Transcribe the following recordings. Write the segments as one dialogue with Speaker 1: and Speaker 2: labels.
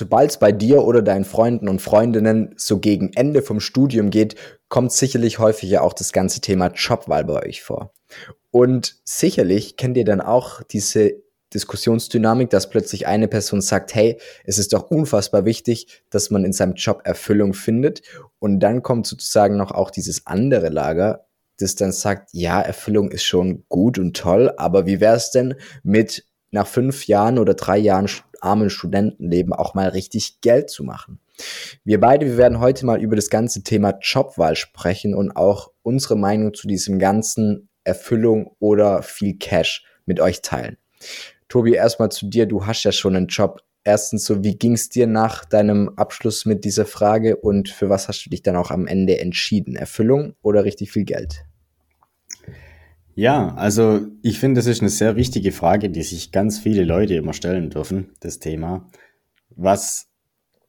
Speaker 1: sobald es bei dir oder deinen Freunden und Freundinnen so gegen Ende vom Studium geht, kommt sicherlich häufig ja auch das ganze Thema Jobwahl bei euch vor. Und sicherlich kennt ihr dann auch diese Diskussionsdynamik, dass plötzlich eine Person sagt, hey, es ist doch unfassbar wichtig, dass man in seinem Job Erfüllung findet. Und dann kommt sozusagen noch auch dieses andere Lager, das dann sagt, ja, Erfüllung ist schon gut und toll, aber wie wäre es denn mit nach fünf Jahren oder drei Jahren armen Studentenleben auch mal richtig Geld zu machen? Wir beide, wir werden heute mal über das ganze Thema Jobwahl sprechen und auch unsere Meinung zu diesem ganzen Erfüllung oder viel Cash mit euch teilen. Tobi, erstmal zu dir. Du hast ja schon einen Job. Erstens so, wie ging es dir nach deinem Abschluss mit dieser Frage und für was hast du dich dann auch am Ende entschieden? Erfüllung oder richtig viel Geld?
Speaker 2: Ja, also ich finde, das ist eine sehr wichtige Frage, die sich ganz viele Leute immer stellen dürfen, das Thema. Was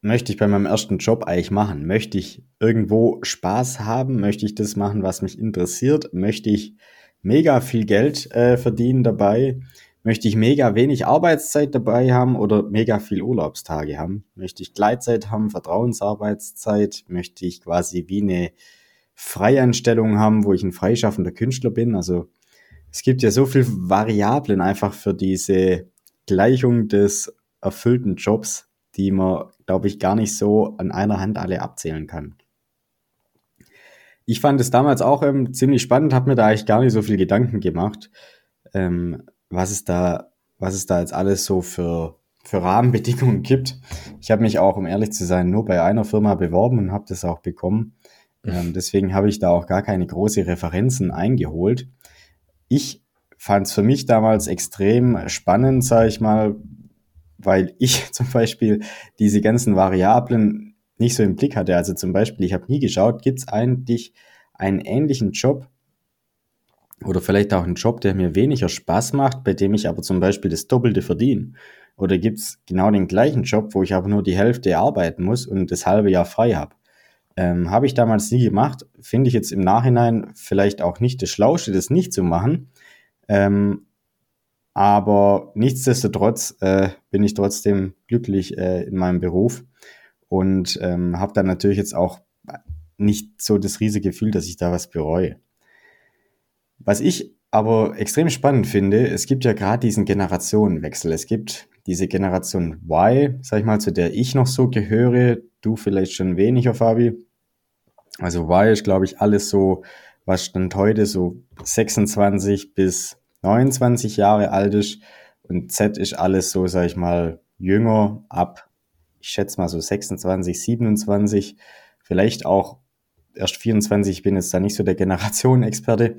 Speaker 2: möchte ich bei meinem ersten Job eigentlich machen? Möchte ich irgendwo Spaß haben? Möchte ich das machen, was mich interessiert? Möchte ich mega viel Geld äh, verdienen dabei? Möchte ich mega wenig Arbeitszeit dabei haben oder mega viel Urlaubstage haben? Möchte ich Gleitzeit haben, Vertrauensarbeitszeit? Möchte ich quasi wie eine Freieinstellung haben, wo ich ein freischaffender Künstler bin? Also es gibt ja so viele Variablen einfach für diese Gleichung des erfüllten Jobs, die man, glaube ich, gar nicht so an einer Hand alle abzählen kann. Ich fand es damals auch ähm, ziemlich spannend, habe mir da eigentlich gar nicht so viel Gedanken gemacht, ähm, was es da, was es da jetzt alles so für, für Rahmenbedingungen gibt. Ich habe mich auch, um ehrlich zu sein, nur bei einer Firma beworben und habe das auch bekommen. Ähm, deswegen habe ich da auch gar keine große Referenzen eingeholt. Ich fand es für mich damals extrem spannend, sage ich mal, weil ich zum Beispiel diese ganzen Variablen nicht so im Blick hatte. Also zum Beispiel, ich habe nie geschaut, gibt es eigentlich einen ähnlichen Job oder vielleicht auch einen Job, der mir weniger Spaß macht, bei dem ich aber zum Beispiel das Doppelte verdiene. Oder gibt es genau den gleichen Job, wo ich aber nur die Hälfte arbeiten muss und das halbe Jahr frei habe. Ähm, habe ich damals nie gemacht, finde ich jetzt im Nachhinein vielleicht auch nicht das Schlauste, das nicht zu machen. Ähm, aber nichtsdestotrotz äh, bin ich trotzdem glücklich äh, in meinem Beruf und ähm, habe dann natürlich jetzt auch nicht so das riesige Gefühl, dass ich da was bereue. Was ich aber extrem spannend finde, es gibt ja gerade diesen Generationenwechsel. Es gibt diese Generation Y, sag ich mal, zu der ich noch so gehöre, du vielleicht schon weniger, Fabi. Also Y ist, glaube ich, alles so, was stand heute so 26 bis 29 Jahre alt ist und Z ist alles so, sag ich mal, jünger ab, ich schätze mal so 26, 27, vielleicht auch erst 24, ich bin jetzt da nicht so der Generationenexperte.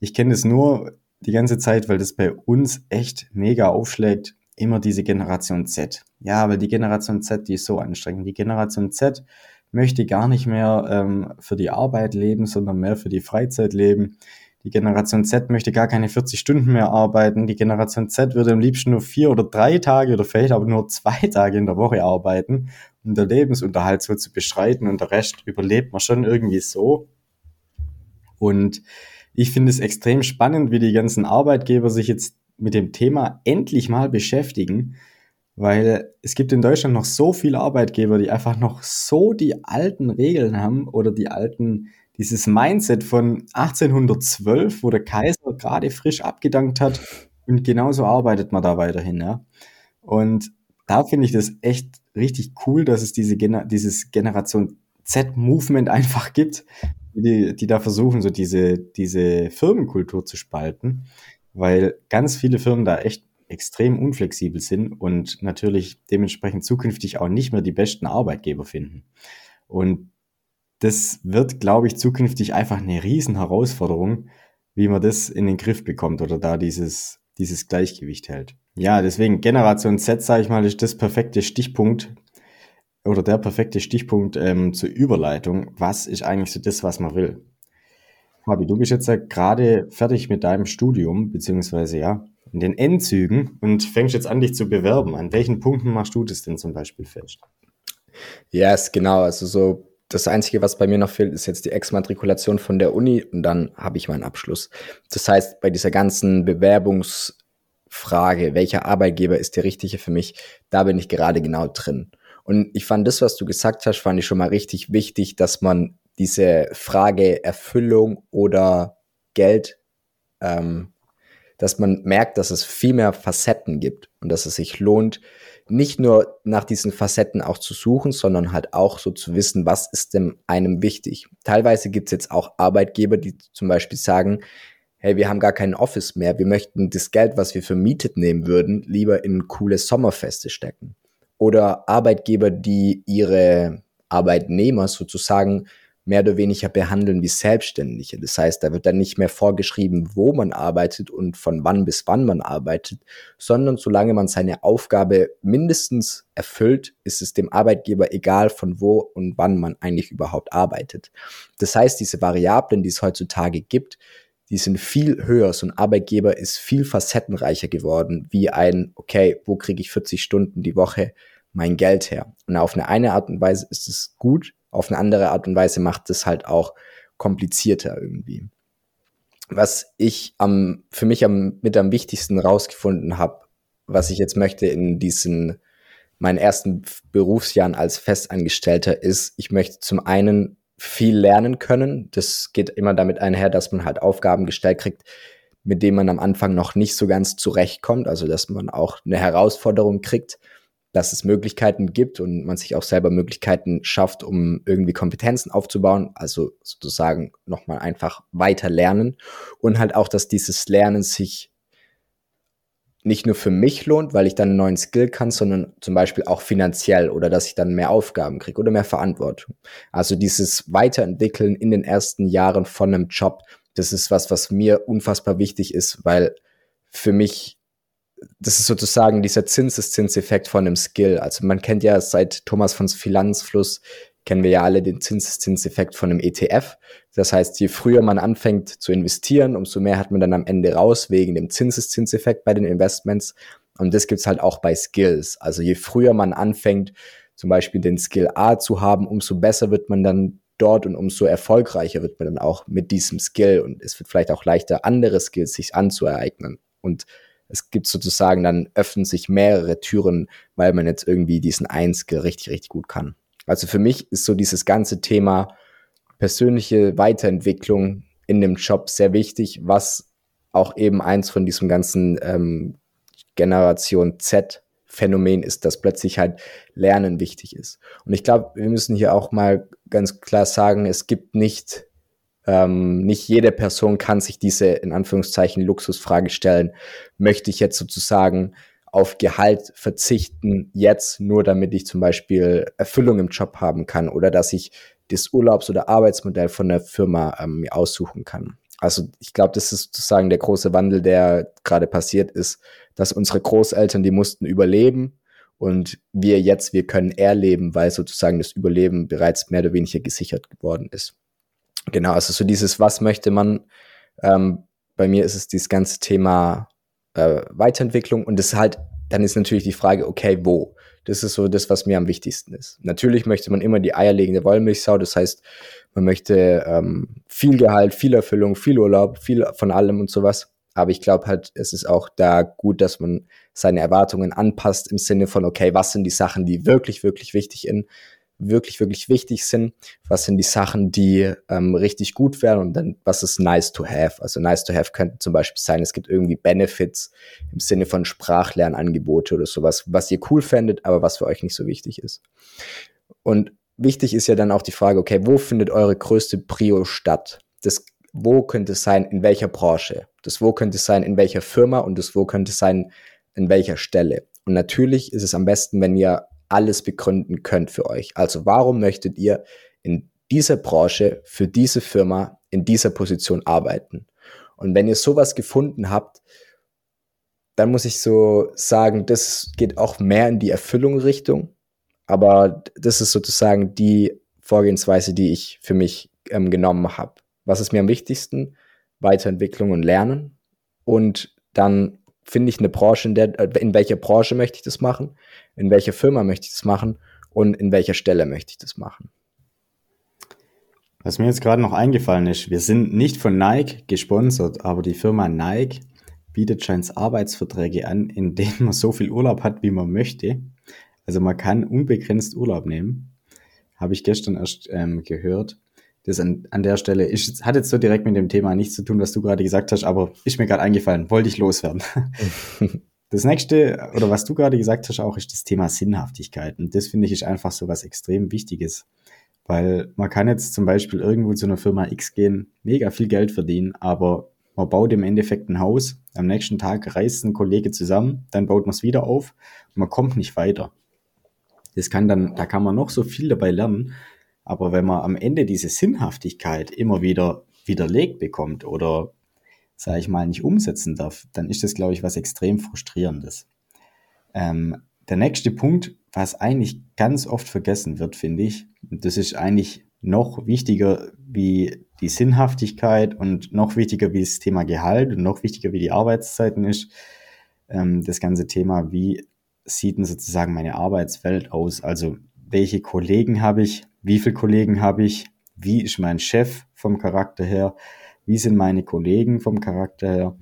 Speaker 2: Ich kenne es nur die ganze Zeit, weil das bei uns echt mega aufschlägt, immer diese Generation Z. Ja, weil die Generation Z, die ist so anstrengend. Die Generation Z möchte gar nicht mehr ähm, für die Arbeit leben, sondern mehr für die Freizeit leben. Die Generation Z möchte gar keine 40 Stunden mehr arbeiten. Die Generation Z würde am liebsten nur vier oder drei Tage oder vielleicht aber nur zwei Tage in der Woche arbeiten, um der Lebensunterhalt so zu beschreiten und der Rest überlebt man schon irgendwie so. Und ich finde es extrem spannend, wie die ganzen Arbeitgeber sich jetzt mit dem Thema endlich mal beschäftigen, weil es gibt in Deutschland noch so viele Arbeitgeber, die einfach noch so die alten Regeln haben oder die alten dieses Mindset von 1812, wo der Kaiser gerade frisch abgedankt hat und genauso arbeitet man da weiterhin, ja. Und da finde ich das echt richtig cool, dass es diese Gener dieses Generation Z-Movement einfach gibt, die, die da versuchen, so diese, diese Firmenkultur zu spalten, weil ganz viele Firmen da echt extrem unflexibel sind und natürlich dementsprechend zukünftig auch nicht mehr die besten Arbeitgeber finden. Und das wird, glaube ich, zukünftig einfach eine riesen Herausforderung, wie man das in den Griff bekommt oder da dieses, dieses Gleichgewicht hält. Ja, deswegen Generation Z, sage ich mal, ist das perfekte Stichpunkt oder der perfekte Stichpunkt ähm, zur Überleitung. Was ist eigentlich so das, was man will? Fabi, du bist jetzt ja gerade fertig mit deinem Studium, beziehungsweise ja, in den Endzügen und fängst jetzt an, dich zu bewerben. An welchen Punkten machst du das denn zum Beispiel fest?
Speaker 1: Ja, yes, genau. Also so das Einzige, was bei mir noch fehlt, ist jetzt die Exmatrikulation von der Uni und dann habe ich meinen Abschluss. Das heißt, bei dieser ganzen Bewerbungsfrage, welcher Arbeitgeber ist der richtige für mich, da bin ich gerade genau drin. Und ich fand das, was du gesagt hast, fand ich schon mal richtig wichtig, dass man diese Frage Erfüllung oder Geld, ähm, dass man merkt, dass es viel mehr Facetten gibt und dass es sich lohnt, nicht nur nach diesen Facetten auch zu suchen, sondern halt auch so zu wissen, was ist denn einem wichtig. Teilweise gibt es jetzt auch Arbeitgeber, die zum Beispiel sagen, hey, wir haben gar kein Office mehr, wir möchten das Geld, was wir vermietet nehmen würden, lieber in coole Sommerfeste stecken. Oder Arbeitgeber, die ihre Arbeitnehmer sozusagen mehr oder weniger behandeln wie Selbstständige. Das heißt, da wird dann nicht mehr vorgeschrieben, wo man arbeitet und von wann bis wann man arbeitet, sondern solange man seine Aufgabe mindestens erfüllt, ist es dem Arbeitgeber egal, von wo und wann man eigentlich überhaupt arbeitet. Das heißt, diese Variablen, die es heutzutage gibt, die sind viel höher. So ein Arbeitgeber ist viel facettenreicher geworden, wie ein, okay, wo kriege ich 40 Stunden die Woche mein Geld her? Und auf eine eine Art und Weise ist es gut, auf eine andere Art und Weise macht es halt auch komplizierter irgendwie. Was ich am, für mich am, mit am wichtigsten rausgefunden habe, was ich jetzt möchte in diesen meinen ersten Berufsjahren als Festangestellter ist, ich möchte zum einen viel lernen können. Das geht immer damit einher, dass man halt Aufgaben gestellt kriegt, mit denen man am Anfang noch nicht so ganz zurechtkommt. Also, dass man auch eine Herausforderung kriegt dass es Möglichkeiten gibt und man sich auch selber Möglichkeiten schafft, um irgendwie Kompetenzen aufzubauen, also sozusagen nochmal einfach weiter lernen und halt auch, dass dieses Lernen sich nicht nur für mich lohnt, weil ich dann einen neuen Skill kann, sondern zum Beispiel auch finanziell oder dass ich dann mehr Aufgaben kriege oder mehr Verantwortung. Also dieses Weiterentwickeln in den ersten Jahren von einem Job, das ist was, was mir unfassbar wichtig ist, weil für mich das ist sozusagen dieser Zinseszinseffekt von einem Skill. Also man kennt ja seit Thomas von Finanzfluss, kennen wir ja alle den Zinseszinseffekt von einem ETF. Das heißt, je früher man anfängt zu investieren, umso mehr hat man dann am Ende raus wegen dem Zinseszinseffekt bei den Investments. Und das gibt's halt auch bei Skills. Also je früher man anfängt, zum Beispiel den Skill A zu haben, umso besser wird man dann dort und umso erfolgreicher wird man dann auch mit diesem Skill. Und es wird vielleicht auch leichter, andere Skills sich anzueignen. Und es gibt sozusagen, dann öffnen sich mehrere Türen, weil man jetzt irgendwie diesen Einskill richtig, richtig gut kann. Also für mich ist so dieses ganze Thema persönliche Weiterentwicklung in dem Job sehr wichtig, was auch eben eins von diesem ganzen ähm, Generation Z Phänomen ist, dass plötzlich halt Lernen wichtig ist. Und ich glaube, wir müssen hier auch mal ganz klar sagen, es gibt nicht ähm, nicht jede Person kann sich diese in Anführungszeichen Luxusfrage stellen. Möchte ich jetzt sozusagen auf Gehalt verzichten, jetzt nur damit ich zum Beispiel Erfüllung im Job haben kann oder dass ich das Urlaubs- oder Arbeitsmodell von der Firma ähm, aussuchen kann. Also ich glaube, das ist sozusagen der große Wandel, der gerade passiert ist, dass unsere Großeltern, die mussten überleben und wir jetzt, wir können erleben, weil sozusagen das Überleben bereits mehr oder weniger gesichert geworden ist. Genau, also so dieses, was möchte man? Ähm, bei mir ist es dieses ganze Thema äh, Weiterentwicklung und das halt, dann ist natürlich die Frage, okay, wo? Das ist so das, was mir am wichtigsten ist. Natürlich möchte man immer die eierlegende Wollmilchsau, das heißt, man möchte ähm, viel Gehalt, viel Erfüllung, viel Urlaub, viel von allem und sowas. Aber ich glaube halt, es ist auch da gut, dass man seine Erwartungen anpasst im Sinne von, okay, was sind die Sachen, die wirklich, wirklich wichtig in, wirklich, wirklich wichtig sind, was sind die Sachen, die ähm, richtig gut wären und dann, was ist nice to have. Also nice to have könnte zum Beispiel sein, es gibt irgendwie Benefits im Sinne von Sprachlernangebote oder sowas, was ihr cool fändet, aber was für euch nicht so wichtig ist. Und wichtig ist ja dann auch die Frage, okay, wo findet eure größte Prio statt? Das wo könnte es sein, in welcher Branche? Das wo könnte es sein, in welcher Firma und das wo könnte es sein, in welcher Stelle? Und natürlich ist es am besten, wenn ihr alles begründen könnt für euch. Also warum möchtet ihr in dieser Branche für diese Firma in dieser Position arbeiten? Und wenn ihr sowas gefunden habt, dann muss ich so sagen, das geht auch mehr in die Erfüllung Richtung. Aber das ist sozusagen die Vorgehensweise, die ich für mich ähm, genommen habe. Was ist mir am wichtigsten? Weiterentwicklung und Lernen. Und dann finde ich eine Branche, in, der, äh, in welcher Branche möchte ich das machen, in welcher Firma möchte ich das machen und in welcher Stelle möchte ich das machen.
Speaker 2: Was mir jetzt gerade noch eingefallen ist, wir sind nicht von Nike gesponsert, aber die Firma Nike bietet scheins Arbeitsverträge an, in denen man so viel Urlaub hat, wie man möchte. Also man kann unbegrenzt Urlaub nehmen. Habe ich gestern erst ähm, gehört. Das an, an der Stelle ist, hat jetzt so direkt mit dem Thema nichts zu tun, was du gerade gesagt hast, aber ist mir gerade eingefallen, wollte ich loswerden. das nächste, oder was du gerade gesagt hast auch, ist das Thema Sinnhaftigkeit. Und das finde ich ist einfach so was extrem Wichtiges. Weil man kann jetzt zum Beispiel irgendwo zu einer Firma X gehen, mega viel Geld verdienen, aber man baut im Endeffekt ein Haus, am nächsten Tag reißt ein Kollege zusammen, dann baut man es wieder auf und man kommt nicht weiter. Das kann dann, da kann man noch so viel dabei lernen, aber wenn man am Ende diese Sinnhaftigkeit immer wieder widerlegt bekommt oder, sage ich mal, nicht umsetzen darf, dann ist das, glaube ich, was extrem frustrierendes. Ähm, der nächste Punkt, was eigentlich ganz oft vergessen wird, finde ich, und das ist eigentlich noch wichtiger wie die Sinnhaftigkeit und noch wichtiger wie das Thema Gehalt und noch wichtiger wie die Arbeitszeiten ist, ähm, das ganze Thema, wie sieht denn sozusagen meine Arbeitswelt aus? Also welche Kollegen habe ich? Wie viele Kollegen habe ich? Wie ist mein Chef vom Charakter her? Wie sind meine Kollegen vom Charakter her?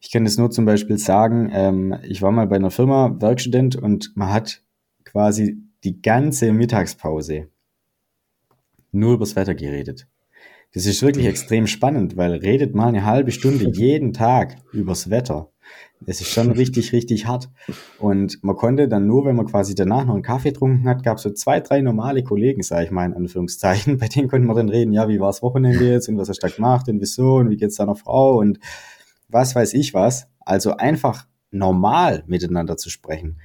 Speaker 2: Ich kann das nur zum Beispiel sagen, ähm, ich war mal bei einer Firma Werkstudent und man hat quasi die ganze Mittagspause nur übers Wetter geredet. Das ist wirklich extrem spannend, weil redet mal eine halbe Stunde jeden Tag übers Wetter. Das ist schon richtig, richtig hart. Und man konnte dann nur, wenn man quasi danach noch einen Kaffee getrunken hat, gab es so zwei, drei normale Kollegen, sage ich mal in Anführungszeichen, bei denen konnte man dann reden, ja, wie war das Wochenende jetzt und was hast du da gemacht und wieso und wie geht's deiner Frau und was weiß ich was. Also einfach normal miteinander zu sprechen.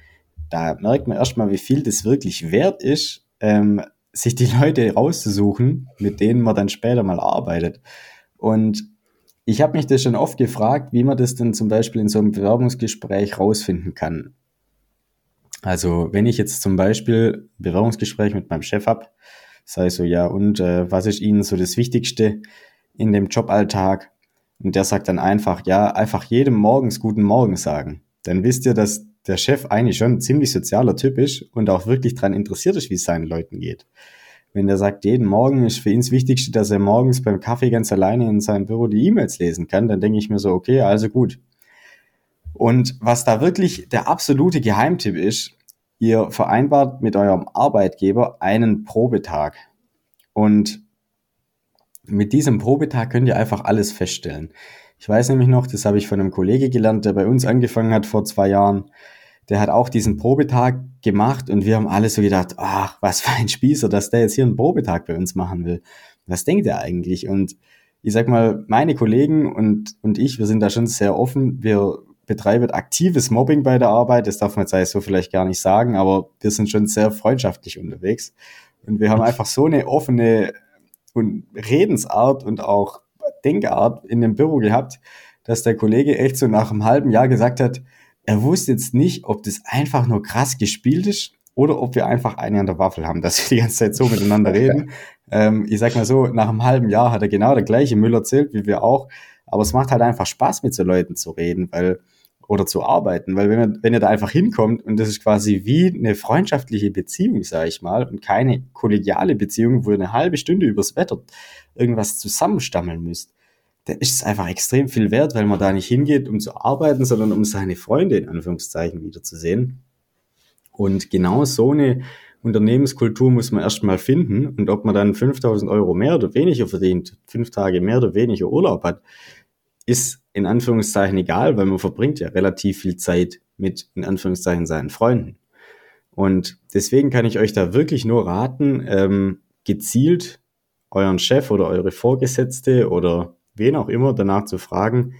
Speaker 2: Da merkt man erstmal, wie viel das wirklich wert ist, ähm, sich die Leute rauszusuchen, mit denen man dann später mal arbeitet. Und ich habe mich das schon oft gefragt, wie man das denn zum Beispiel in so einem Bewerbungsgespräch rausfinden kann. Also wenn ich jetzt zum Beispiel ein Bewerbungsgespräch mit meinem Chef habe, sei so, ja, und äh, was ist Ihnen so das Wichtigste in dem Joballtag? Und der sagt dann einfach, ja, einfach jedem morgens guten Morgen sagen. Dann wisst ihr, dass der Chef eigentlich schon ein ziemlich sozialer Typ ist und auch wirklich daran interessiert ist, wie es seinen Leuten geht. Wenn der sagt, jeden Morgen ist für ihn das Wichtigste, dass er morgens beim Kaffee ganz alleine in seinem Büro die E-Mails lesen kann, dann denke ich mir so, okay, also gut. Und was da wirklich der absolute Geheimtipp ist, ihr vereinbart mit eurem Arbeitgeber einen Probetag. Und mit diesem Probetag könnt ihr einfach alles feststellen. Ich weiß nämlich noch, das habe ich von einem Kollege gelernt, der bei uns angefangen hat vor zwei Jahren der hat auch diesen Probetag gemacht und wir haben alle so gedacht, ach, was für ein Spießer, dass der jetzt hier einen Probetag bei uns machen will. Was denkt er eigentlich? Und ich sag mal, meine Kollegen und, und ich, wir sind da schon sehr offen. Wir betreiben aktives Mobbing bei der Arbeit. Das darf man jetzt so vielleicht gar nicht sagen, aber wir sind schon sehr freundschaftlich unterwegs. Und wir haben einfach so eine offene und Redensart und auch Denkart in dem Büro gehabt, dass der Kollege echt so nach einem halben Jahr gesagt hat, er wusste jetzt nicht, ob das einfach nur krass gespielt ist oder ob wir einfach eine an der Waffel haben, dass wir die ganze Zeit so miteinander reden. ähm, ich sag mal so, nach einem halben Jahr hat er genau der gleiche Müll erzählt, wie wir auch. Aber es macht halt einfach Spaß, mit so Leuten zu reden, weil, oder zu arbeiten, weil wenn, ihr, wenn ihr da einfach hinkommt und das ist quasi wie eine freundschaftliche Beziehung, sage ich mal, und keine kollegiale Beziehung, wo ihr eine halbe Stunde übers Wetter irgendwas zusammenstammeln müsst, da ist es einfach extrem viel wert, weil man da nicht hingeht, um zu arbeiten, sondern um seine Freunde in Anführungszeichen wiederzusehen. Und genau so eine Unternehmenskultur muss man erstmal finden. Und ob man dann 5000 Euro mehr oder weniger verdient, fünf Tage mehr oder weniger Urlaub hat, ist in Anführungszeichen egal, weil man verbringt ja relativ viel Zeit mit in Anführungszeichen seinen Freunden. Und deswegen kann ich euch da wirklich nur raten, ähm, gezielt euren Chef oder eure Vorgesetzte oder wen auch immer danach zu fragen,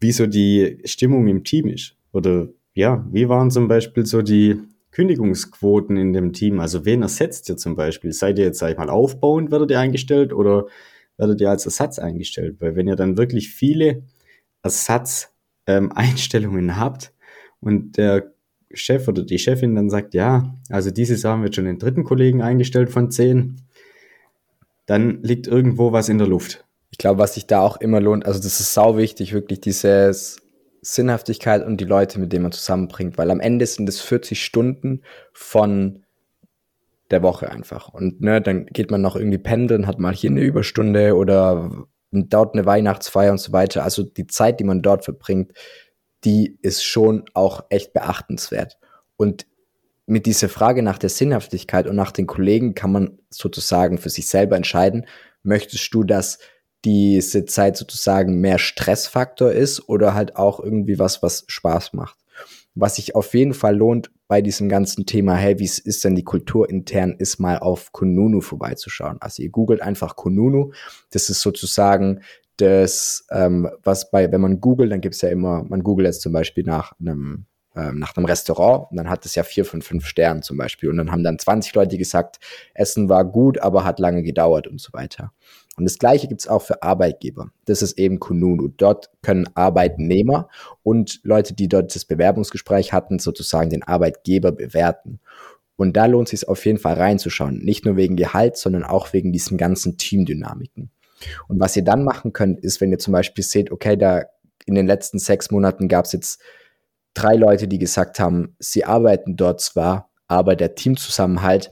Speaker 2: wie so die Stimmung im Team ist. Oder ja, wie waren zum Beispiel so die Kündigungsquoten in dem Team? Also wen ersetzt ihr zum Beispiel? Seid ihr jetzt, sag ich mal, aufbauend, werdet ihr eingestellt oder werdet ihr als Ersatz eingestellt? Weil wenn ihr dann wirklich viele Ersatzeinstellungen ähm, habt und der Chef oder die Chefin dann sagt, ja, also dieses Jahr haben wir schon den dritten Kollegen eingestellt von zehn, dann liegt irgendwo was in der Luft.
Speaker 1: Ich glaube, was sich da auch immer lohnt, also das ist sau wichtig, wirklich dieses Sinnhaftigkeit und die Leute, mit denen man zusammenbringt, weil am Ende sind es 40 Stunden von der Woche einfach. Und ne, dann geht man noch irgendwie pendeln, hat mal hier eine Überstunde oder dort eine Weihnachtsfeier und so weiter. Also die Zeit, die man dort verbringt, die ist schon auch echt beachtenswert. Und mit dieser Frage nach der Sinnhaftigkeit und nach den Kollegen kann man sozusagen für sich selber entscheiden, möchtest du, dass diese Zeit sozusagen mehr Stressfaktor ist oder halt auch irgendwie was, was Spaß macht. Was sich auf jeden Fall lohnt bei diesem ganzen Thema, hey, wie ist denn die Kultur intern, ist mal auf Kununu vorbeizuschauen. Also ihr googelt einfach Kununu. Das ist sozusagen das, ähm, was bei, wenn man googelt, dann gibt es ja immer, man googelt jetzt zum Beispiel nach einem ähm, nach einem Restaurant und dann hat es ja vier von fünf Sternen zum Beispiel und dann haben dann 20 Leute gesagt, Essen war gut, aber hat lange gedauert und so weiter. Und das Gleiche gibt es auch für Arbeitgeber. Das ist eben Kununu. Dort können Arbeitnehmer und Leute, die dort das Bewerbungsgespräch hatten, sozusagen den Arbeitgeber bewerten. Und da lohnt es sich auf jeden Fall reinzuschauen. Nicht nur wegen Gehalt, sondern auch wegen diesen ganzen Teamdynamiken. Und was ihr dann machen könnt, ist, wenn ihr zum Beispiel seht, okay, da in den letzten sechs Monaten gab es jetzt drei Leute, die gesagt haben, sie arbeiten dort zwar, aber der Teamzusammenhalt,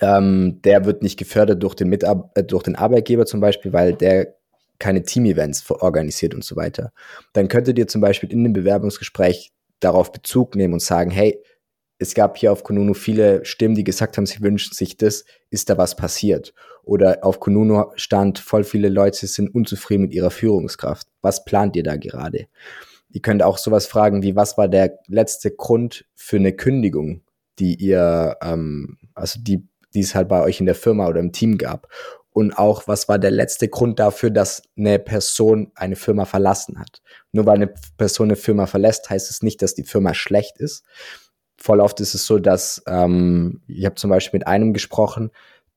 Speaker 1: ähm, der wird nicht gefördert durch den, Mitab äh, durch den Arbeitgeber zum Beispiel, weil der keine Team-Events organisiert und so weiter. Dann könntet ihr zum Beispiel in dem Bewerbungsgespräch darauf Bezug nehmen und sagen, hey, es gab hier auf Kununu viele Stimmen, die gesagt haben, sie wünschen sich das, ist da was passiert? Oder auf Kununu stand, voll viele Leute sind unzufrieden mit ihrer Führungskraft. Was plant ihr da gerade? Ihr könnt auch sowas fragen wie, was war der letzte Grund für eine Kündigung, die ihr, ähm, also die, die es halt bei euch in der Firma oder im Team gab? Und auch, was war der letzte Grund dafür, dass eine Person eine Firma verlassen hat? Nur weil eine Person eine Firma verlässt, heißt es nicht, dass die Firma schlecht ist. Voll oft ist es so, dass ähm, ich habe zum Beispiel mit einem gesprochen,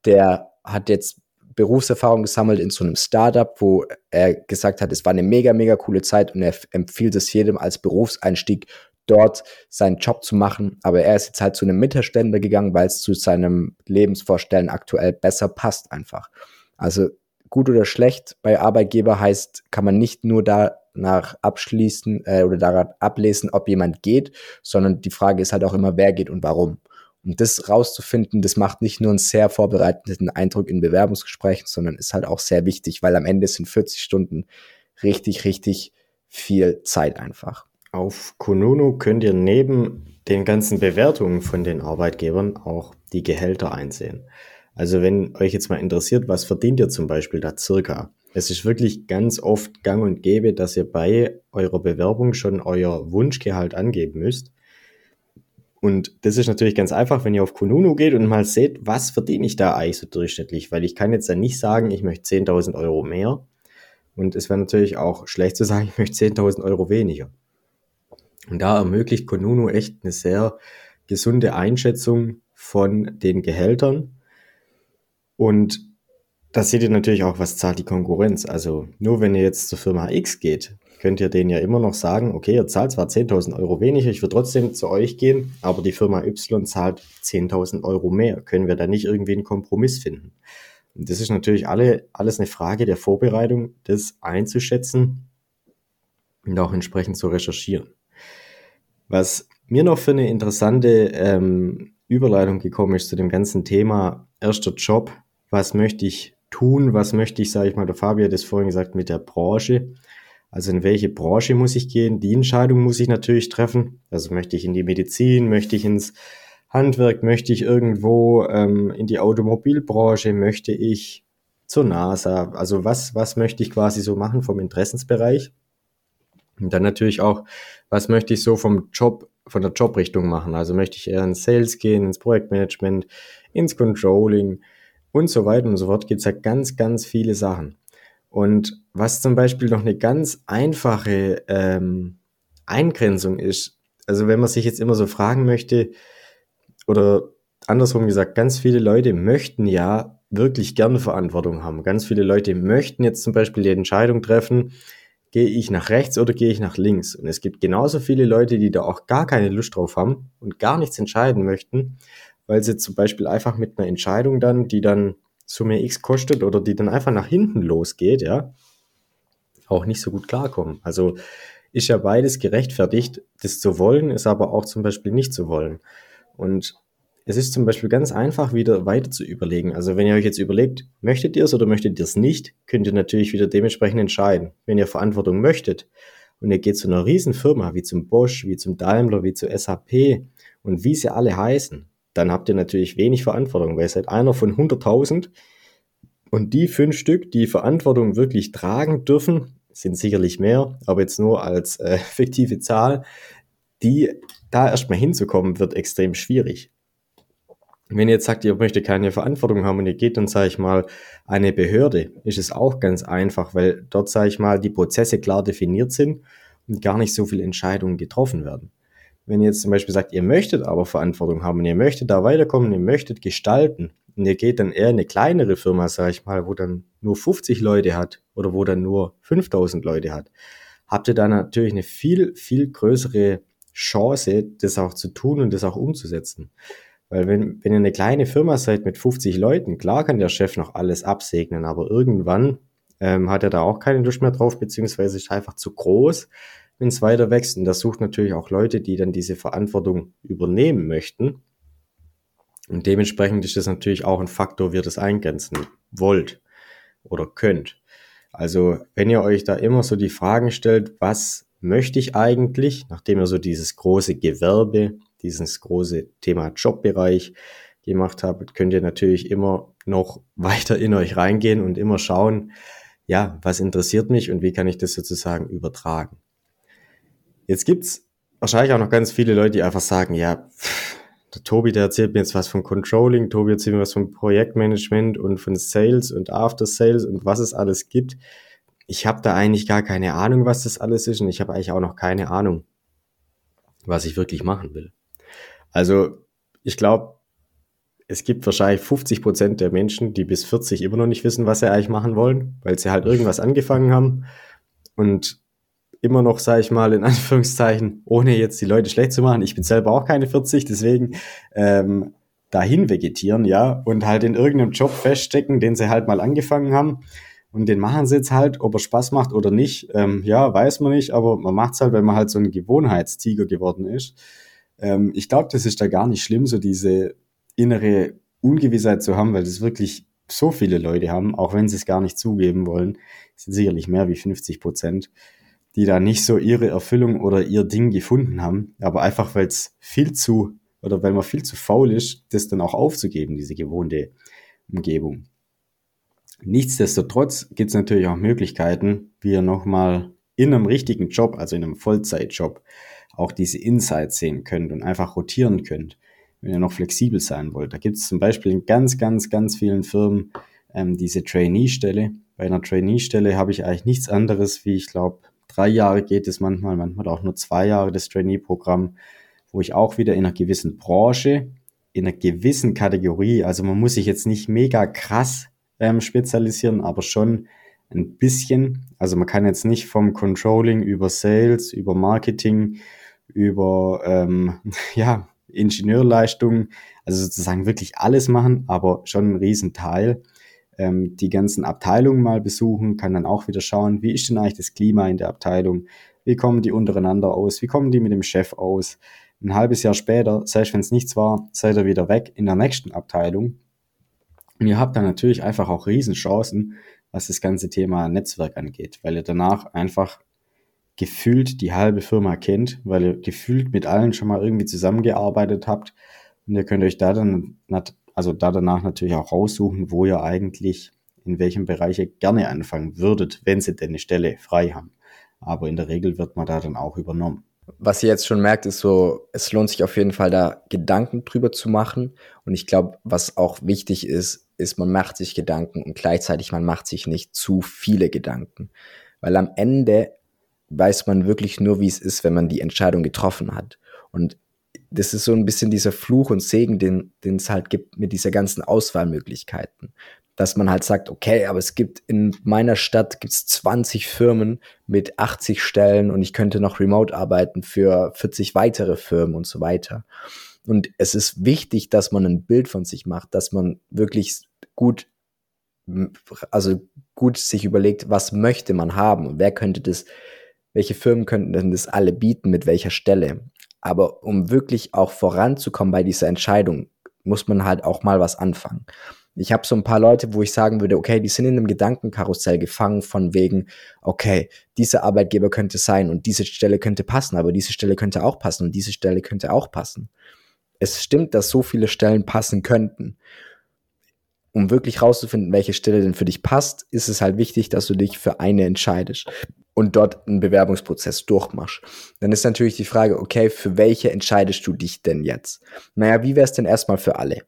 Speaker 1: der hat jetzt Berufserfahrung gesammelt in so einem Startup, wo er gesagt hat, es war eine mega, mega coole Zeit und er empfiehlt es jedem als Berufseinstieg, dort seinen Job zu machen. Aber er ist jetzt halt zu einem Mittelständler gegangen, weil es zu seinem Lebensvorstellen aktuell besser passt einfach. Also gut oder schlecht bei Arbeitgeber heißt, kann man nicht nur danach abschließen äh, oder daran ablesen, ob jemand geht, sondern die Frage ist halt auch immer, wer geht und warum. Und das rauszufinden, das macht nicht nur einen sehr vorbereitenden Eindruck in Bewerbungsgesprächen, sondern ist halt auch sehr wichtig, weil am Ende sind 40 Stunden richtig, richtig viel Zeit einfach.
Speaker 2: Auf Kununu könnt ihr neben den ganzen Bewertungen von den Arbeitgebern auch die Gehälter einsehen. Also wenn euch jetzt mal interessiert, was verdient ihr zum Beispiel da circa? Es ist wirklich ganz oft gang und gäbe, dass ihr bei eurer Bewerbung schon euer Wunschgehalt angeben müsst. Und das ist natürlich ganz einfach, wenn ihr auf Kununu geht und mal seht, was verdiene ich da eigentlich so durchschnittlich, weil ich kann jetzt dann nicht sagen, ich möchte 10.000 Euro mehr. Und es wäre natürlich auch schlecht zu sagen, ich möchte 10.000 Euro weniger. Und da ermöglicht Kununu echt eine sehr gesunde Einschätzung von den Gehältern. Und da seht ihr natürlich auch, was zahlt die Konkurrenz. Also nur wenn ihr jetzt zur Firma X geht, könnt ihr denen ja immer noch sagen, okay, ihr zahlt zwar 10.000 Euro weniger, ich würde trotzdem zu euch gehen, aber die Firma Y zahlt 10.000 Euro mehr. Können wir da nicht irgendwie einen Kompromiss finden? Und das ist natürlich alle, alles eine Frage der Vorbereitung, das einzuschätzen und auch entsprechend zu recherchieren. Was mir noch für eine interessante ähm, Überleitung gekommen ist zu dem ganzen Thema erster Job, was möchte ich tun, was möchte ich, sage ich mal, der Fabio hat es vorhin gesagt, mit der Branche. Also in welche Branche muss ich gehen? Die Entscheidung muss ich natürlich treffen. Also möchte ich in die Medizin, möchte ich ins Handwerk, möchte ich irgendwo ähm, in die Automobilbranche, möchte ich zur NASA. Also was, was möchte ich quasi so machen vom Interessensbereich? Und dann natürlich auch, was möchte ich so vom Job, von der Jobrichtung machen? Also möchte ich eher ins Sales gehen, ins Projektmanagement, ins Controlling und so weiter und so fort. Gibt es ja ganz, ganz viele Sachen. Und was zum Beispiel noch eine ganz einfache ähm, Eingrenzung ist, also wenn man sich jetzt immer so fragen möchte, oder andersrum gesagt, ganz viele Leute möchten ja wirklich gerne Verantwortung haben. Ganz viele Leute möchten jetzt zum Beispiel die Entscheidung treffen, gehe ich nach rechts oder gehe ich nach links. Und es gibt genauso viele Leute, die da auch gar keine Lust drauf haben und gar nichts entscheiden möchten, weil sie zum Beispiel einfach mit einer Entscheidung dann, die dann Summe X kostet oder die dann einfach nach hinten losgeht, ja, auch nicht so gut klarkommen. Also ist ja beides gerechtfertigt, das zu wollen, ist aber auch zum Beispiel nicht zu wollen. Und es ist zum Beispiel ganz einfach, wieder weiter zu überlegen. Also wenn ihr euch jetzt überlegt, möchtet ihr es oder möchtet ihr es nicht, könnt ihr natürlich wieder dementsprechend entscheiden. Wenn ihr Verantwortung möchtet und ihr geht zu einer Riesenfirma wie zum Bosch, wie zum Daimler, wie zu SAP und wie sie alle heißen, dann habt ihr natürlich wenig Verantwortung, weil ihr seid einer von 100.000 und die fünf Stück, die Verantwortung wirklich tragen dürfen, sind sicherlich mehr, aber jetzt nur als äh, fiktive Zahl, die da erstmal hinzukommen, wird extrem schwierig. Wenn ihr jetzt sagt, ihr möchtet keine Verantwortung haben und ihr geht dann, sage ich mal, eine Behörde, ist es auch ganz einfach, weil dort, sage ich mal, die Prozesse klar definiert sind und gar nicht so viele Entscheidungen getroffen werden. Wenn ihr jetzt zum Beispiel sagt, ihr möchtet aber Verantwortung haben und ihr möchtet da weiterkommen, ihr möchtet gestalten und ihr geht dann eher in eine kleinere Firma, sage ich mal, wo dann nur 50 Leute hat oder wo dann nur 5000 Leute hat, habt ihr da natürlich eine viel, viel größere Chance, das auch zu tun und das auch umzusetzen. Weil wenn, wenn ihr eine kleine Firma seid mit 50 Leuten, klar kann der Chef noch alles absegnen, aber irgendwann ähm, hat er da auch keine Lust mehr drauf, beziehungsweise ist einfach zu groß, wenn es weiter wächst. Und das sucht natürlich auch Leute, die dann diese Verantwortung übernehmen möchten. Und dementsprechend ist das natürlich auch ein Faktor, wie ihr das eingrenzen wollt oder könnt. Also wenn ihr euch da immer so die Fragen stellt, was möchte ich eigentlich, nachdem ihr so dieses große Gewerbe dieses große Thema Jobbereich gemacht habt, könnt ihr natürlich immer noch weiter in euch reingehen und immer schauen, ja, was interessiert mich und wie kann ich das sozusagen übertragen. Jetzt gibt's wahrscheinlich auch noch ganz viele Leute, die einfach sagen, ja, der Tobi, der erzählt mir jetzt was von Controlling, Tobi erzählt mir was von Projektmanagement und von Sales und After Sales und was es alles gibt. Ich habe da eigentlich gar keine Ahnung, was das alles ist und ich habe eigentlich auch noch keine Ahnung, was ich wirklich machen will. Also ich glaube, es gibt wahrscheinlich 50 Prozent der Menschen, die bis 40 immer noch nicht wissen, was sie eigentlich machen wollen, weil sie halt irgendwas angefangen haben und immer noch, sage ich mal, in Anführungszeichen, ohne jetzt die Leute schlecht zu machen. Ich bin selber auch keine 40, deswegen ähm, dahin vegetieren, ja, und halt in irgendeinem Job feststecken, den sie halt mal angefangen haben. Und den machen sie jetzt halt, ob er Spaß macht oder nicht, ähm, ja, weiß man nicht, aber man macht's halt, weil man halt so ein Gewohnheitstiger geworden ist. Ähm, ich glaube, das ist da gar nicht schlimm, so diese innere Ungewissheit zu haben, weil das wirklich so viele Leute haben, auch wenn sie es gar nicht zugeben wollen, sind sicherlich mehr wie 50 Prozent, die da nicht so ihre Erfüllung oder ihr Ding gefunden haben, aber einfach weil es viel zu oder weil man viel zu faul ist, das dann auch aufzugeben, diese gewohnte Umgebung. Nichtsdestotrotz gibt es natürlich auch Möglichkeiten, wie ihr nochmal in einem richtigen Job, also in einem Vollzeitjob, auch diese Insights sehen könnt und einfach rotieren könnt, wenn ihr noch flexibel sein wollt. Da gibt es zum Beispiel in ganz, ganz, ganz vielen Firmen ähm, diese Trainee-Stelle. Bei einer Trainee-Stelle habe ich eigentlich nichts anderes, wie ich glaube, drei Jahre geht es manchmal, manchmal auch nur zwei Jahre das Trainee-Programm, wo ich auch wieder in einer gewissen Branche, in einer gewissen Kategorie, also man muss sich jetzt nicht mega krass ähm, spezialisieren, aber schon ein bisschen. Also man kann jetzt nicht vom Controlling über Sales, über Marketing, über ähm, ja, Ingenieurleistung, also sozusagen wirklich alles machen, aber schon ein Riesenteil. Ähm, die ganzen Abteilungen mal besuchen, kann dann auch wieder schauen, wie ist denn eigentlich das Klima in der Abteilung, wie kommen die untereinander aus, wie kommen die mit dem Chef aus. Ein halbes Jahr später, selbst wenn es nichts war, seid ihr wieder weg in der nächsten Abteilung. Und ihr habt dann natürlich einfach auch Riesenchancen, was das ganze Thema Netzwerk angeht, weil ihr danach einfach gefühlt die halbe Firma kennt, weil ihr gefühlt mit allen schon mal irgendwie zusammengearbeitet habt. Und ihr könnt euch da dann, also da danach natürlich auch raussuchen, wo ihr eigentlich in welchem Bereich ihr gerne anfangen würdet, wenn sie denn eine Stelle frei haben. Aber in der Regel wird man da dann auch übernommen.
Speaker 1: Was ihr jetzt schon merkt, ist so, es lohnt sich auf jeden Fall da Gedanken drüber zu machen. Und ich glaube, was auch wichtig ist, ist, man macht sich Gedanken und gleichzeitig man macht sich nicht zu viele Gedanken. Weil am Ende weiß man wirklich nur, wie es ist, wenn man die Entscheidung getroffen hat. Und das ist so ein bisschen dieser Fluch und Segen, den, es halt gibt mit dieser ganzen Auswahlmöglichkeiten. Dass man halt sagt, okay, aber es gibt in meiner Stadt gibt's 20 Firmen mit 80 Stellen und ich könnte noch remote arbeiten für 40 weitere Firmen und so weiter. Und es ist wichtig, dass man ein Bild von sich macht, dass man wirklich gut, also gut sich überlegt, was möchte man haben und wer könnte das welche Firmen könnten denn das alle bieten, mit welcher Stelle. Aber um wirklich auch voranzukommen bei dieser Entscheidung, muss man halt auch mal was anfangen. Ich habe so ein paar Leute, wo ich sagen würde, okay, die sind in einem Gedankenkarussell gefangen von wegen, okay, dieser Arbeitgeber könnte sein und diese Stelle könnte passen, aber diese Stelle könnte auch passen und diese Stelle könnte auch passen. es stimmt, dass so viele Stellen passen könnten. Um wirklich rauszufinden, welche Stelle denn für dich passt, ist es halt wichtig, dass du dich für eine entscheidest und dort einen Bewerbungsprozess durchmachst. Dann ist natürlich die Frage, okay, für welche entscheidest du dich denn jetzt? Naja, wie wäre es denn erstmal für alle?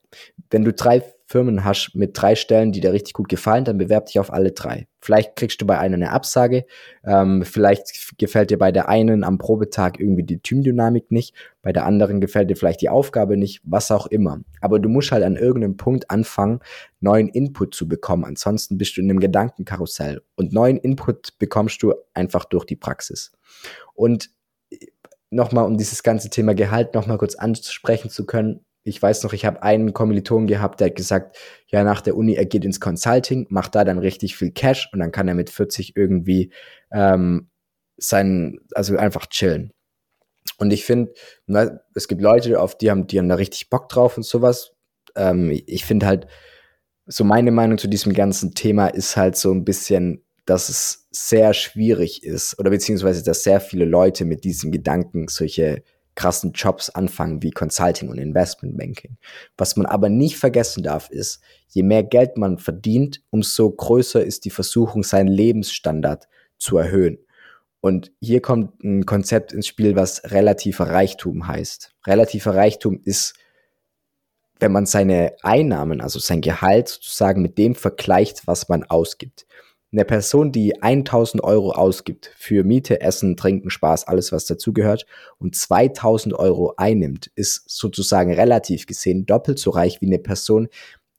Speaker 1: Wenn du drei Firmen hast mit drei Stellen, die dir richtig gut gefallen, dann bewerb dich auf alle drei. Vielleicht kriegst du bei einer eine Absage, ähm, vielleicht gefällt dir bei der einen am Probetag irgendwie die Teamdynamik nicht, bei der anderen gefällt dir vielleicht die Aufgabe nicht, was auch immer. Aber du musst halt an irgendeinem Punkt anfangen, neuen Input zu bekommen. Ansonsten bist du in einem Gedankenkarussell. Und neuen Input bekommst du einfach durch die Praxis. Und nochmal, um dieses ganze Thema Gehalt nochmal kurz ansprechen zu können, ich weiß noch, ich habe einen Kommiliton gehabt, der hat gesagt, ja, nach der Uni, er geht ins Consulting, macht da dann richtig viel Cash und dann kann er mit 40 irgendwie ähm, sein, also einfach chillen. Und ich finde, es gibt Leute, auf die haben, die haben da richtig Bock drauf und sowas. Ähm, ich finde halt, so meine Meinung zu diesem ganzen Thema ist halt so ein bisschen, dass es sehr schwierig ist oder beziehungsweise, dass sehr viele Leute mit diesem Gedanken solche krassen Jobs anfangen wie Consulting und Investment Banking. Was man aber nicht vergessen darf, ist, je mehr Geld man verdient, umso größer ist die Versuchung, seinen Lebensstandard zu erhöhen. Und hier kommt ein Konzept ins Spiel, was relativer Reichtum heißt. Relativer Reichtum ist, wenn man seine Einnahmen, also sein Gehalt sozusagen mit dem vergleicht, was man ausgibt eine Person, die 1000 Euro ausgibt für Miete, Essen, Trinken, Spaß, alles was dazugehört und 2000 Euro einnimmt, ist sozusagen relativ gesehen doppelt so reich wie eine Person,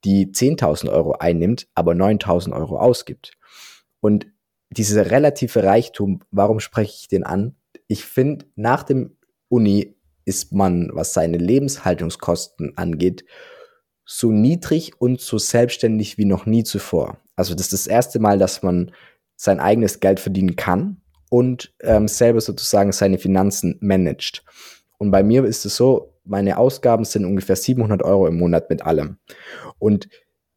Speaker 1: die 10.000 Euro einnimmt, aber 9000 Euro ausgibt. Und dieser relative Reichtum, warum spreche ich den an? Ich finde, nach dem Uni ist man, was seine Lebenshaltungskosten angeht, so niedrig und so selbstständig wie noch nie zuvor. Also das ist das erste Mal, dass man sein eigenes Geld verdienen kann und ähm, selber sozusagen seine Finanzen managt. Und bei mir ist es so, meine Ausgaben sind ungefähr 700 Euro im Monat mit allem. Und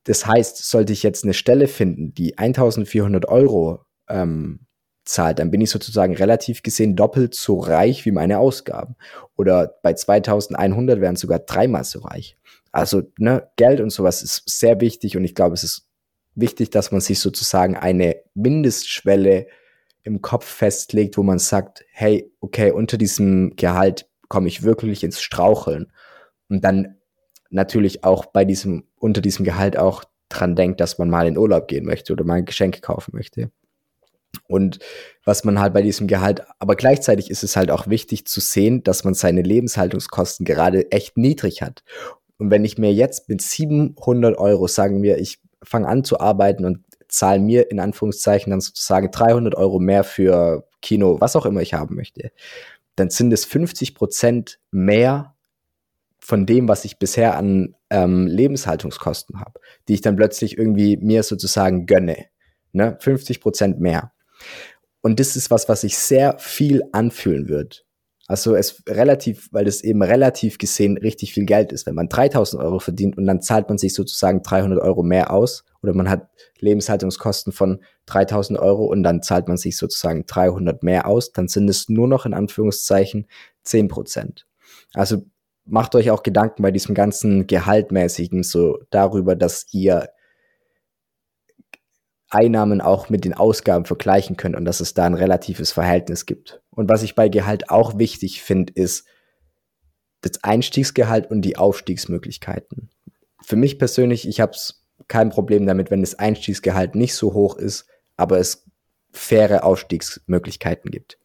Speaker 1: das heißt, sollte ich jetzt eine Stelle finden, die 1400 Euro ähm, zahlt, dann bin ich sozusagen relativ gesehen doppelt so reich wie meine Ausgaben. Oder bei 2100 wären sogar dreimal so reich. Also ne, Geld und sowas ist sehr wichtig und ich glaube, es ist wichtig, dass man sich sozusagen eine Mindestschwelle im Kopf festlegt, wo man sagt, hey, okay, unter diesem Gehalt komme ich wirklich ins Straucheln. Und dann natürlich auch bei diesem, unter diesem Gehalt auch dran denkt, dass man mal in Urlaub gehen möchte oder mal ein Geschenk kaufen möchte. Und was man halt bei diesem Gehalt, aber gleichzeitig ist es halt auch wichtig zu sehen, dass man seine Lebenshaltungskosten gerade echt niedrig hat. Und wenn ich mir jetzt mit 700 Euro, sagen wir, ich fange an zu arbeiten und zahle mir in Anführungszeichen dann sozusagen 300 Euro mehr für Kino, was auch immer ich haben möchte, dann sind es 50 Prozent mehr von dem, was ich bisher an ähm, Lebenshaltungskosten habe, die ich dann plötzlich irgendwie mir sozusagen gönne. Ne? 50 Prozent mehr. Und das ist was, was sich sehr viel anfühlen wird. Also es relativ, weil das eben relativ gesehen richtig viel Geld ist. Wenn man 3000 Euro verdient und dann zahlt man sich sozusagen 300 Euro mehr aus oder man hat Lebenshaltungskosten von 3000 Euro und dann zahlt man sich sozusagen 300 mehr aus, dann sind es nur noch in Anführungszeichen 10 Prozent. Also macht euch auch Gedanken bei diesem ganzen Gehaltmäßigen so darüber, dass ihr Einnahmen auch mit den Ausgaben vergleichen könnt und dass es da ein relatives Verhältnis gibt. Und was ich bei Gehalt auch wichtig finde, ist das Einstiegsgehalt und die Aufstiegsmöglichkeiten. Für mich persönlich, ich habe kein Problem damit, wenn das Einstiegsgehalt nicht so hoch ist, aber es faire Aufstiegsmöglichkeiten gibt.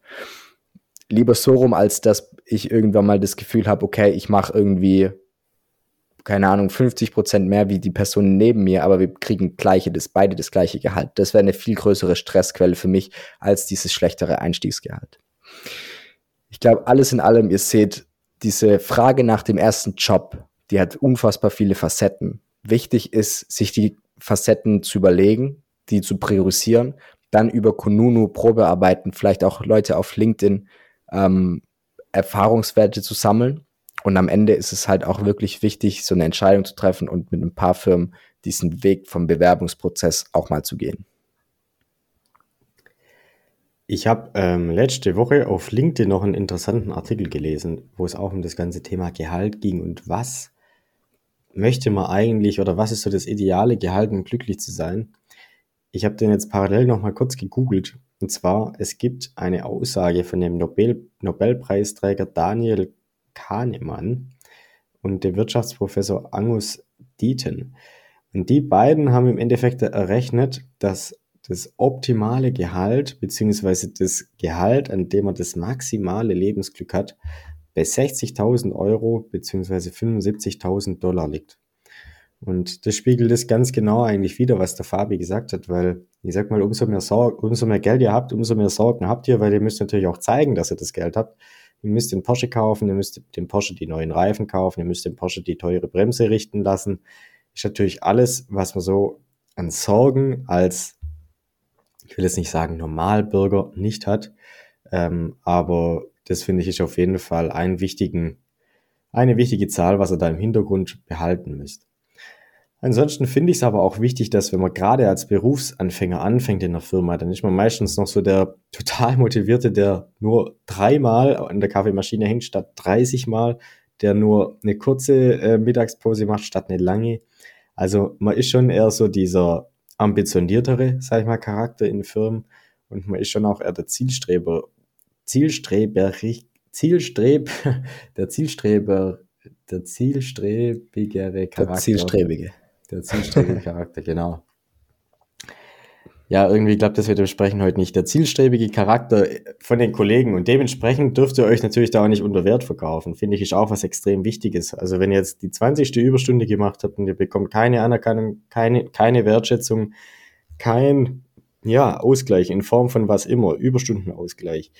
Speaker 1: Lieber so rum, als dass ich irgendwann mal das Gefühl habe, okay, ich mache irgendwie keine Ahnung, 50 Prozent mehr wie die Person neben mir, aber wir kriegen gleiche, das, beide das gleiche Gehalt. Das wäre eine viel größere Stressquelle für mich als dieses schlechtere Einstiegsgehalt. Ich glaube, alles in allem, ihr seht, diese Frage nach dem ersten Job, die hat unfassbar viele Facetten. Wichtig ist, sich die Facetten zu überlegen, die zu priorisieren, dann über Kununu Probearbeiten, vielleicht auch Leute auf LinkedIn ähm, Erfahrungswerte zu sammeln und am Ende ist es halt auch wirklich wichtig, so eine Entscheidung zu treffen und mit ein paar Firmen diesen Weg vom Bewerbungsprozess auch mal zu gehen.
Speaker 2: Ich habe ähm, letzte Woche auf LinkedIn noch einen interessanten Artikel gelesen, wo es auch um das ganze Thema Gehalt ging und was möchte man eigentlich oder was ist so das ideale Gehalt, um glücklich zu sein. Ich habe den jetzt parallel noch mal kurz gegoogelt. Und zwar, es gibt eine Aussage von dem Nobel Nobelpreisträger Daniel Kahnemann und dem Wirtschaftsprofessor Angus Deaton. Und die beiden haben im Endeffekt errechnet, dass das optimale Gehalt beziehungsweise das Gehalt, an dem man das maximale Lebensglück hat, bei 60.000 Euro beziehungsweise 75.000 Dollar liegt. Und das spiegelt das ganz genau eigentlich wieder, was der Fabi gesagt hat, weil ich sag mal, umso mehr, Sorgen, umso mehr Geld ihr habt, umso mehr Sorgen habt ihr, weil ihr müsst natürlich auch zeigen, dass ihr das Geld habt. Ihr müsst den Porsche kaufen, ihr müsst den Porsche die neuen Reifen kaufen, ihr müsst den Porsche die teure Bremse richten lassen. Ist natürlich alles, was man so an Sorgen als, ich will jetzt nicht sagen Normalbürger nicht hat, ähm, aber das finde ich ist auf jeden Fall einen wichtigen, eine wichtige Zahl, was ihr da im Hintergrund behalten müsst. Ansonsten finde ich es aber auch wichtig, dass wenn man gerade als Berufsanfänger anfängt in der Firma, dann ist man meistens noch so der total motivierte, der nur dreimal an der Kaffeemaschine hängt statt 30 Mal, der nur eine kurze äh, Mittagspause macht statt eine lange. Also man ist schon eher so dieser ambitioniertere, sag ich mal, Charakter in Firmen und man ist schon auch eher der Zielstreber, Zielstreberig, Zielstreb, der Zielstreber, der zielstrebigere Charakter. Der
Speaker 1: zielstrebige.
Speaker 2: Der zielstrebige Charakter, genau. Ja, irgendwie klappt das mit dem Sprechen heute nicht. Der zielstrebige Charakter von den Kollegen und dementsprechend dürft ihr euch natürlich da auch nicht unter Wert verkaufen. Finde ich ist auch was extrem Wichtiges. Also wenn ihr jetzt die 20. Überstunde gemacht habt und ihr bekommt keine Anerkennung, keine, keine Wertschätzung, kein, ja, Ausgleich in Form von was immer, Überstundenausgleich,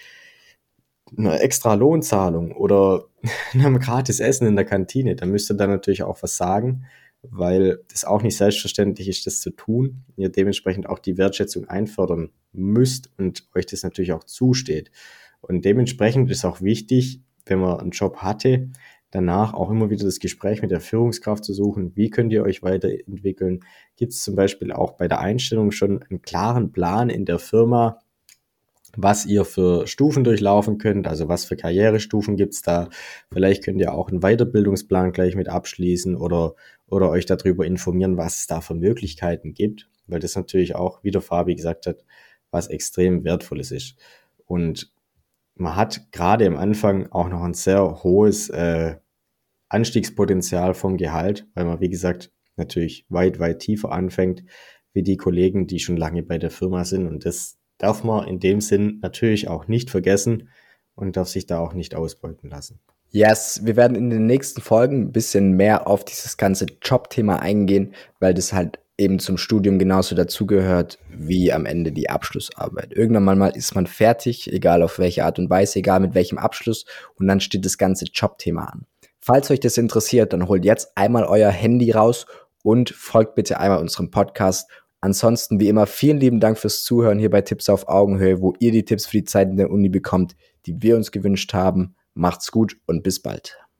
Speaker 2: eine extra Lohnzahlung oder einem gratis Essen in der Kantine, dann müsst ihr da natürlich auch was sagen weil das auch nicht selbstverständlich ist, das zu tun. Ihr dementsprechend auch die Wertschätzung einfordern müsst und euch das natürlich auch zusteht. Und dementsprechend ist auch wichtig, wenn man einen Job hatte, danach auch immer wieder das Gespräch mit der Führungskraft zu suchen. Wie könnt ihr euch weiterentwickeln? Gibt es zum Beispiel auch bei der Einstellung schon einen klaren Plan in der Firma, was ihr für Stufen durchlaufen könnt, also was für Karrierestufen gibt's da. Vielleicht könnt ihr auch einen Weiterbildungsplan gleich mit abschließen oder, oder euch darüber informieren, was es da für Möglichkeiten gibt, weil das natürlich auch, wie der Fabi gesagt hat, was extrem wertvolles ist. Und man hat gerade am Anfang auch noch ein sehr hohes äh, Anstiegspotenzial vom Gehalt, weil man, wie gesagt, natürlich weit, weit tiefer anfängt, wie die Kollegen, die schon lange bei der Firma sind. Und das darf man in dem Sinn natürlich auch nicht vergessen und darf sich da auch nicht ausbeuten lassen.
Speaker 1: Yes, wir werden in den nächsten Folgen ein bisschen mehr auf dieses ganze Job-Thema eingehen, weil das halt eben zum Studium genauso dazugehört wie am Ende die Abschlussarbeit. Irgendwann mal ist man fertig, egal auf welche Art und Weise, egal mit welchem Abschluss, und dann steht das ganze Job-Thema an. Falls euch das interessiert, dann holt jetzt einmal euer Handy raus und folgt bitte einmal unserem Podcast Ansonsten wie immer vielen lieben Dank fürs Zuhören hier bei Tipps auf Augenhöhe, wo ihr die Tipps für die Zeit in der Uni bekommt, die wir uns gewünscht haben. Macht's gut und bis bald.